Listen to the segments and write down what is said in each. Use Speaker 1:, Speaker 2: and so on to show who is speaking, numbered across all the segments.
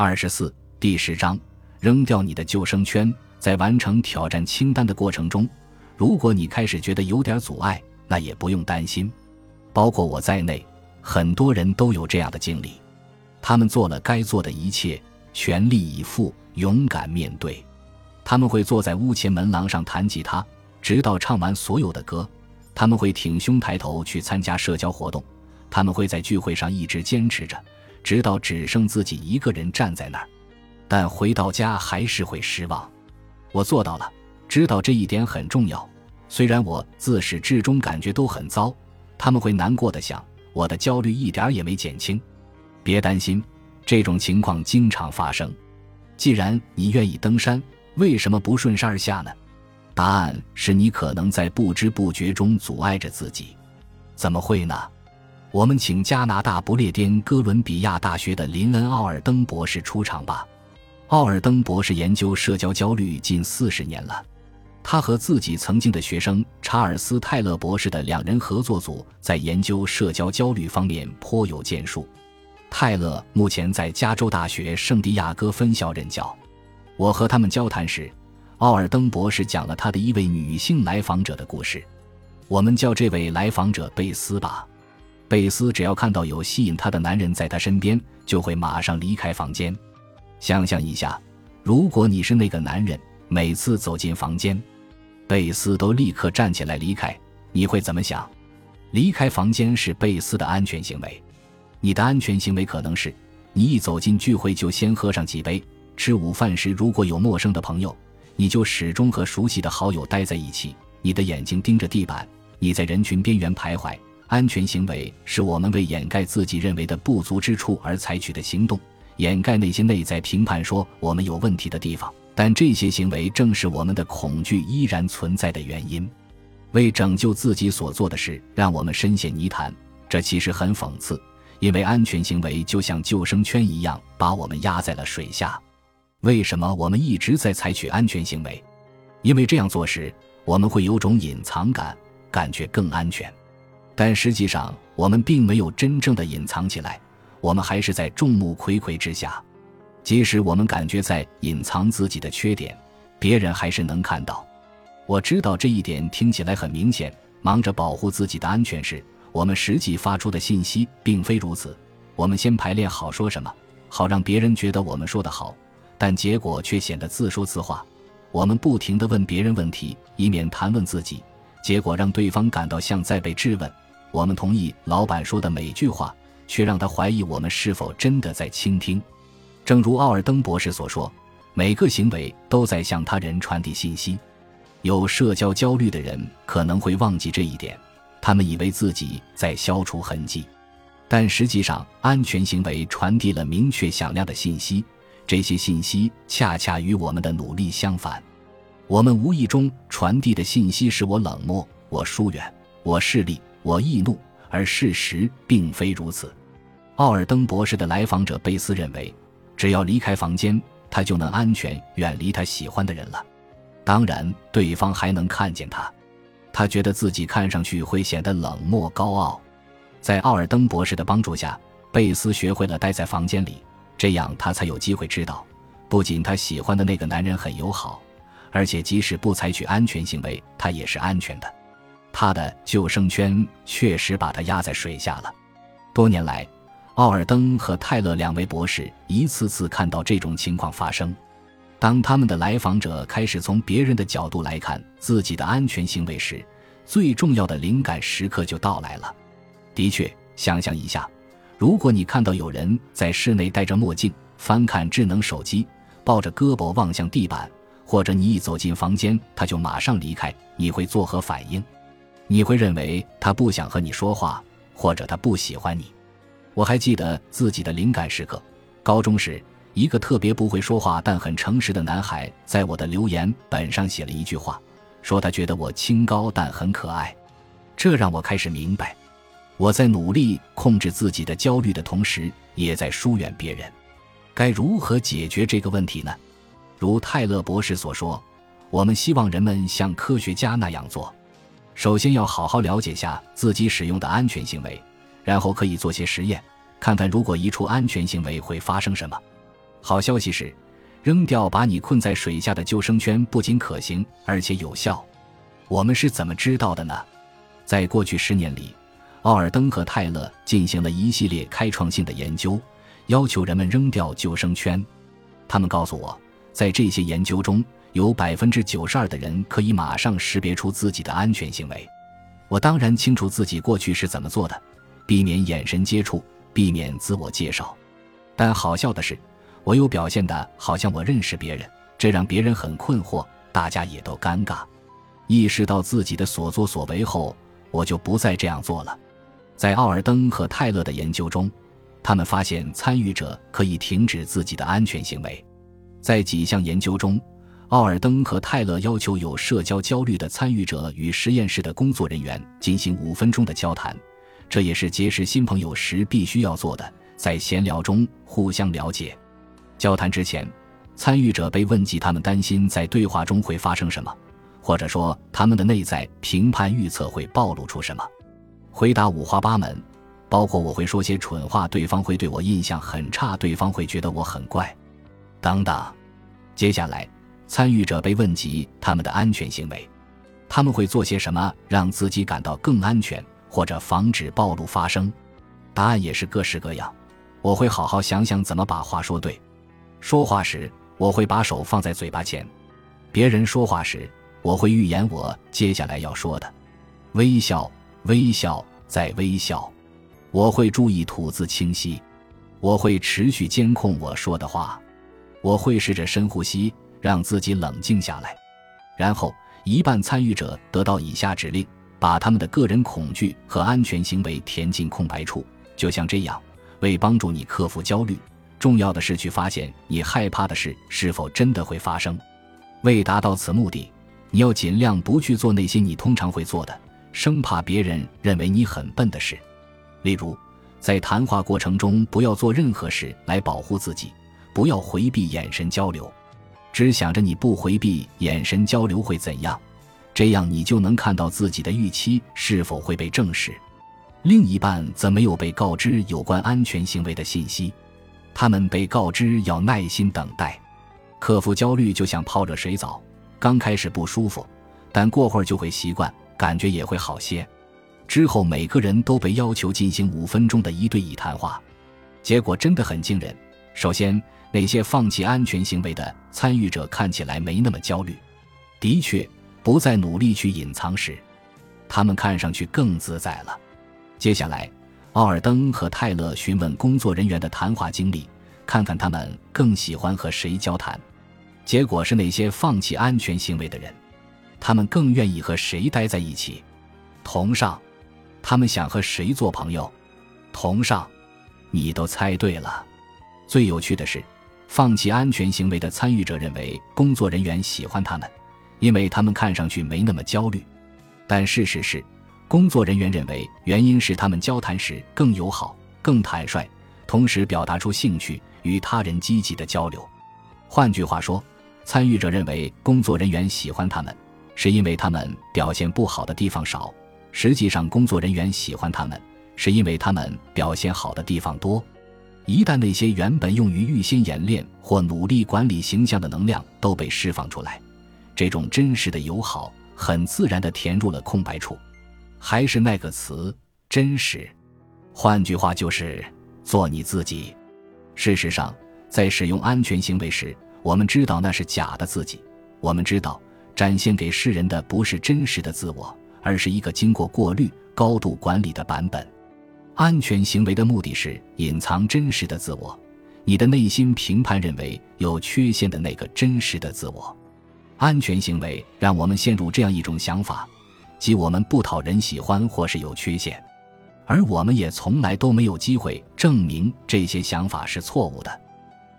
Speaker 1: 二十四，第十章，扔掉你的救生圈。在完成挑战清单的过程中，如果你开始觉得有点阻碍，那也不用担心。包括我在内，很多人都有这样的经历。他们做了该做的一切，全力以赴，勇敢面对。他们会坐在屋前门廊上弹吉他，直到唱完所有的歌。他们会挺胸抬头去参加社交活动。他们会在聚会上一直坚持着，直到只剩自己一个人站在那儿。但回到家还是会失望。我做到了，知道这一点很重要。虽然我自始至终感觉都很糟，他们会难过的想，我的焦虑一点也没减轻。别担心，这种情况经常发生。既然你愿意登山，为什么不顺势而下呢？答案是你可能在不知不觉中阻碍着自己。怎么会呢？我们请加拿大不列颠哥伦比亚大学的林恩·奥尔登博士出场吧。奥尔登博士研究社交焦虑近四十年了，他和自己曾经的学生查尔斯·泰勒博士的两人合作组在研究社交焦虑方面颇有建树。泰勒目前在加州大学圣地亚哥分校任教。我和他们交谈时，奥尔登博士讲了他的一位女性来访者的故事。我们叫这位来访者贝斯吧。贝斯只要看到有吸引她的男人在她身边，就会马上离开房间。想象一下，如果你是那个男人，每次走进房间，贝斯都立刻站起来离开，你会怎么想？离开房间是贝斯的安全行为。你的安全行为可能是，你一走进聚会就先喝上几杯。吃午饭时如果有陌生的朋友，你就始终和熟悉的好友待在一起。你的眼睛盯着地板，你在人群边缘徘徊。安全行为是我们为掩盖自己认为的不足之处而采取的行动。掩盖那些内在评判说我们有问题的地方，但这些行为正是我们的恐惧依然存在的原因。为拯救自己所做的事，让我们深陷泥潭。这其实很讽刺，因为安全行为就像救生圈一样，把我们压在了水下。为什么我们一直在采取安全行为？因为这样做时，我们会有种隐藏感，感觉更安全。但实际上，我们并没有真正的隐藏起来。我们还是在众目睽睽之下，即使我们感觉在隐藏自己的缺点，别人还是能看到。我知道这一点听起来很明显。忙着保护自己的安全时，我们实际发出的信息并非如此。我们先排练好说什么，好让别人觉得我们说的好，但结果却显得自说自话。我们不停地问别人问题，以免谈论自己，结果让对方感到像在被质问。我们同意老板说的每句话。却让他怀疑我们是否真的在倾听。正如奥尔登博士所说，每个行为都在向他人传递信息。有社交焦虑的人可能会忘记这一点，他们以为自己在消除痕迹，但实际上，安全行为传递了明确响亮的信息。这些信息恰恰与我们的努力相反。我们无意中传递的信息使我冷漠，我疏远，我势利，我易怒，而事实并非如此。奥尔登博士的来访者贝斯认为，只要离开房间，他就能安全远离他喜欢的人了。当然，对方还能看见他。他觉得自己看上去会显得冷漠高傲。在奥尔登博士的帮助下，贝斯学会了待在房间里，这样他才有机会知道，不仅他喜欢的那个男人很友好，而且即使不采取安全行为，他也是安全的。他的救生圈确实把他压在水下了。多年来。奥尔登和泰勒两位博士一次次看到这种情况发生。当他们的来访者开始从别人的角度来看自己的安全行为时，最重要的灵感时刻就到来了。的确，想象一下，如果你看到有人在室内戴着墨镜翻看智能手机，抱着胳膊望向地板，或者你一走进房间他就马上离开，你会作何反应？你会认为他不想和你说话，或者他不喜欢你？我还记得自己的灵感时刻。高中时，一个特别不会说话但很诚实的男孩在我的留言本上写了一句话，说他觉得我清高但很可爱。这让我开始明白，我在努力控制自己的焦虑的同时，也在疏远别人。该如何解决这个问题呢？如泰勒博士所说，我们希望人们像科学家那样做：首先要好好了解下自己使用的安全行为。然后可以做些实验，看看如果移除安全行为会发生什么。好消息是，扔掉把你困在水下的救生圈不仅可行，而且有效。我们是怎么知道的呢？在过去十年里，奥尔登和泰勒进行了一系列开创性的研究，要求人们扔掉救生圈。他们告诉我，在这些研究中，有百分之九十二的人可以马上识别出自己的安全行为。我当然清楚自己过去是怎么做的，避免眼神接触，避免自我介绍。但好笑的是，我又表现的好像我认识别人，这让别人很困惑，大家也都尴尬。意识到自己的所作所为后，我就不再这样做了。在奥尔登和泰勒的研究中，他们发现参与者可以停止自己的安全行为。在几项研究中，奥尔登和泰勒要求有社交焦虑的参与者与实验室的工作人员进行五分钟的交谈，这也是结识新朋友时必须要做的。在闲聊中互相了解。交谈之前，参与者被问及他们担心在对话中会发生什么，或者说他们的内在评判预测会暴露出什么。回答五花八门，包括我会说些蠢话，对方会对我印象很差，对方会觉得我很怪，等等。接下来，参与者被问及他们的安全行为，他们会做些什么让自己感到更安全，或者防止暴露发生？答案也是各式各样。我会好好想想怎么把话说对。说话时，我会把手放在嘴巴前；别人说话时，我会预言我接下来要说的。微笑，微笑，再微笑。我会注意吐字清晰。我会持续监控我说的话。我会试着深呼吸，让自己冷静下来。然后，一半参与者得到以下指令：把他们的个人恐惧和安全行为填进空白处，就像这样。为帮助你克服焦虑，重要的是去发现你害怕的事是否真的会发生。为达到此目的，你要尽量不去做那些你通常会做的，生怕别人认为你很笨的事。例如，在谈话过程中不要做任何事来保护自己，不要回避眼神交流，只想着你不回避眼神交流会怎样，这样你就能看到自己的预期是否会被证实。另一半则没有被告知有关安全行为的信息，他们被告知要耐心等待，克服焦虑就像泡热水澡，刚开始不舒服，但过会儿就会习惯，感觉也会好些。之后每个人都被要求进行五分钟的一对一谈话，结果真的很惊人。首先，那些放弃安全行为的参与者看起来没那么焦虑，的确不再努力去隐藏时，他们看上去更自在了。接下来，奥尔登和泰勒询问工作人员的谈话经历，看看他们更喜欢和谁交谈。结果是那些放弃安全行为的人，他们更愿意和谁待在一起。同上，他们想和谁做朋友？同上，你都猜对了。最有趣的是，放弃安全行为的参与者认为工作人员喜欢他们，因为他们看上去没那么焦虑。但事实是。工作人员认为，原因是他们交谈时更友好、更坦率，同时表达出兴趣与他人积极的交流。换句话说，参与者认为工作人员喜欢他们，是因为他们表现不好的地方少；实际上，工作人员喜欢他们，是因为他们表现好的地方多。一旦那些原本用于预先演练或努力管理形象的能量都被释放出来，这种真实的友好很自然地填入了空白处。还是那个词，真实。换句话就是做你自己。事实上，在使用安全行为时，我们知道那是假的自己。我们知道，展现给世人的不是真实的自我，而是一个经过过滤、高度管理的版本。安全行为的目的是隐藏真实的自我，你的内心评判认为有缺陷的那个真实的自我。安全行为让我们陷入这样一种想法。即我们不讨人喜欢或是有缺陷，而我们也从来都没有机会证明这些想法是错误的。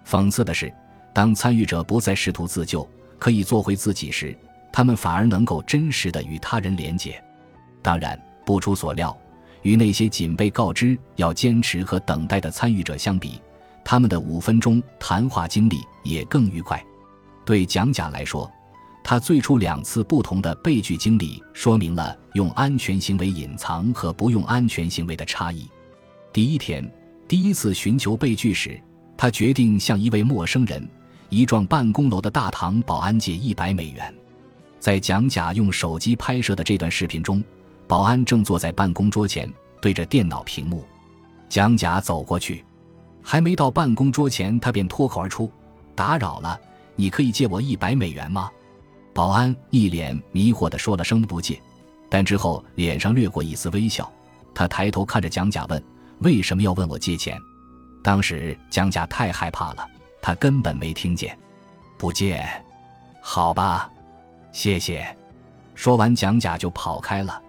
Speaker 1: 讽刺的是，当参与者不再试图自救，可以做回自己时，他们反而能够真实的与他人连结。当然，不出所料，与那些仅被告知要坚持和等待的参与者相比，他们的五分钟谈话经历也更愉快。对蒋甲来说。他最初两次不同的被拒经历，说明了用安全行为隐藏和不用安全行为的差异。第一天，第一次寻求被拒时，他决定向一位陌生人、一幢办公楼的大堂保安借一百美元。在蒋甲用手机拍摄的这段视频中，保安正坐在办公桌前，对着电脑屏幕。蒋甲走过去，还没到办公桌前，他便脱口而出：“打扰了，你可以借我一百美元吗？”保安一脸迷惑地说了声“不借”，但之后脸上掠过一丝微笑。他抬头看着蒋甲问：“为什么要问我借钱？”当时蒋甲太害怕了，他根本没听见。不借，好吧，谢谢。说完，蒋甲就跑开了。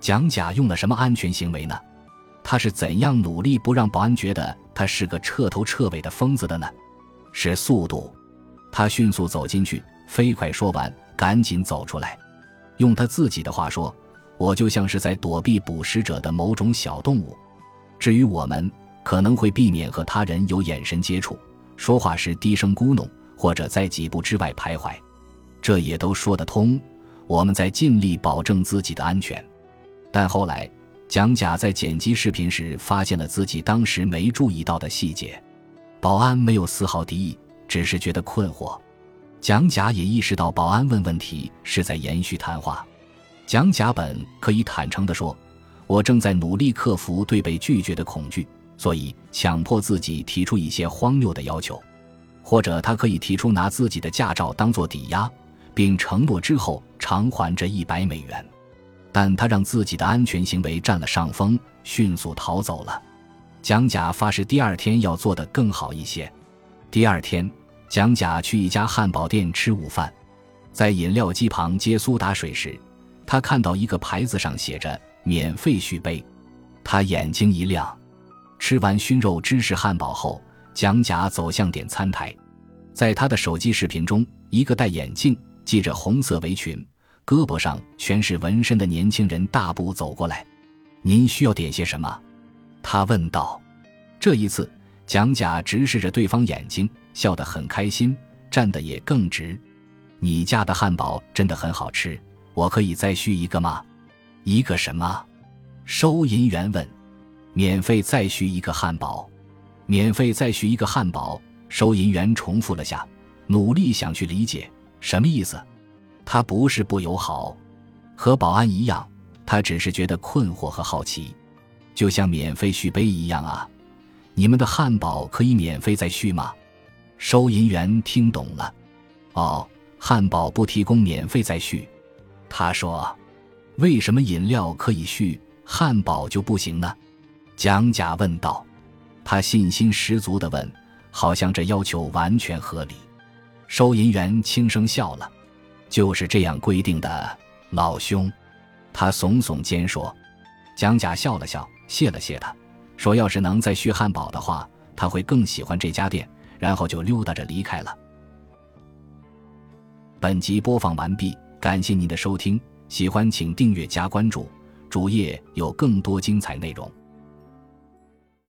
Speaker 1: 蒋甲用了什么安全行为呢？他是怎样努力不让保安觉得他是个彻头彻尾的疯子的呢？是速度。他迅速走进去，飞快说完，赶紧走出来。用他自己的话说：“我就像是在躲避捕食者的某种小动物。至于我们。”可能会避免和他人有眼神接触，说话时低声咕哝，或者在几步之外徘徊，这也都说得通。我们在尽力保证自己的安全，但后来蒋甲在剪辑视频时发现了自己当时没注意到的细节。保安没有丝毫敌意，只是觉得困惑。蒋甲也意识到保安问问题是在延续谈话。蒋甲本可以坦诚地说：“我正在努力克服对被拒绝的恐惧。”所以，强迫自己提出一些荒谬的要求，或者他可以提出拿自己的驾照当做抵押，并承诺之后偿还这一百美元。但他让自己的安全行为占了上风，迅速逃走了。蒋甲发誓第二天要做得更好一些。第二天，蒋甲去一家汉堡店吃午饭，在饮料机旁接苏打水时，他看到一个牌子上写着“免费续杯”，他眼睛一亮。吃完熏肉芝士汉堡后，蒋甲走向点餐台。在他的手机视频中，一个戴眼镜、系着红色围裙、胳膊上全是纹身的年轻人大步走过来。“您需要点些什么？”他问道。这一次，蒋甲直视着对方眼睛，笑得很开心，站得也更直。“你家的汉堡真的很好吃，我可以再续一个吗？”“一个什么？”收银员问。免费再续一个汉堡，免费再续一个汉堡。收银员重复了下，努力想去理解什么意思。他不是不友好，和保安一样，他只是觉得困惑和好奇，就像免费续杯一样啊。你们的汉堡可以免费再续吗？收银员听懂了。哦，汉堡不提供免费再续。他说：“为什么饮料可以续，汉堡就不行呢？”蒋甲问道，他信心十足地问，好像这要求完全合理。收银员轻声笑了：“就是这样规定的，老兄。”他耸耸肩说。蒋甲笑了笑，谢了谢他，说：“要是能再续汉堡的话，他会更喜欢这家店。”然后就溜达着离开了。本集播放完毕，感谢您的收听，喜欢请订阅加关注，主页有更多精彩内容。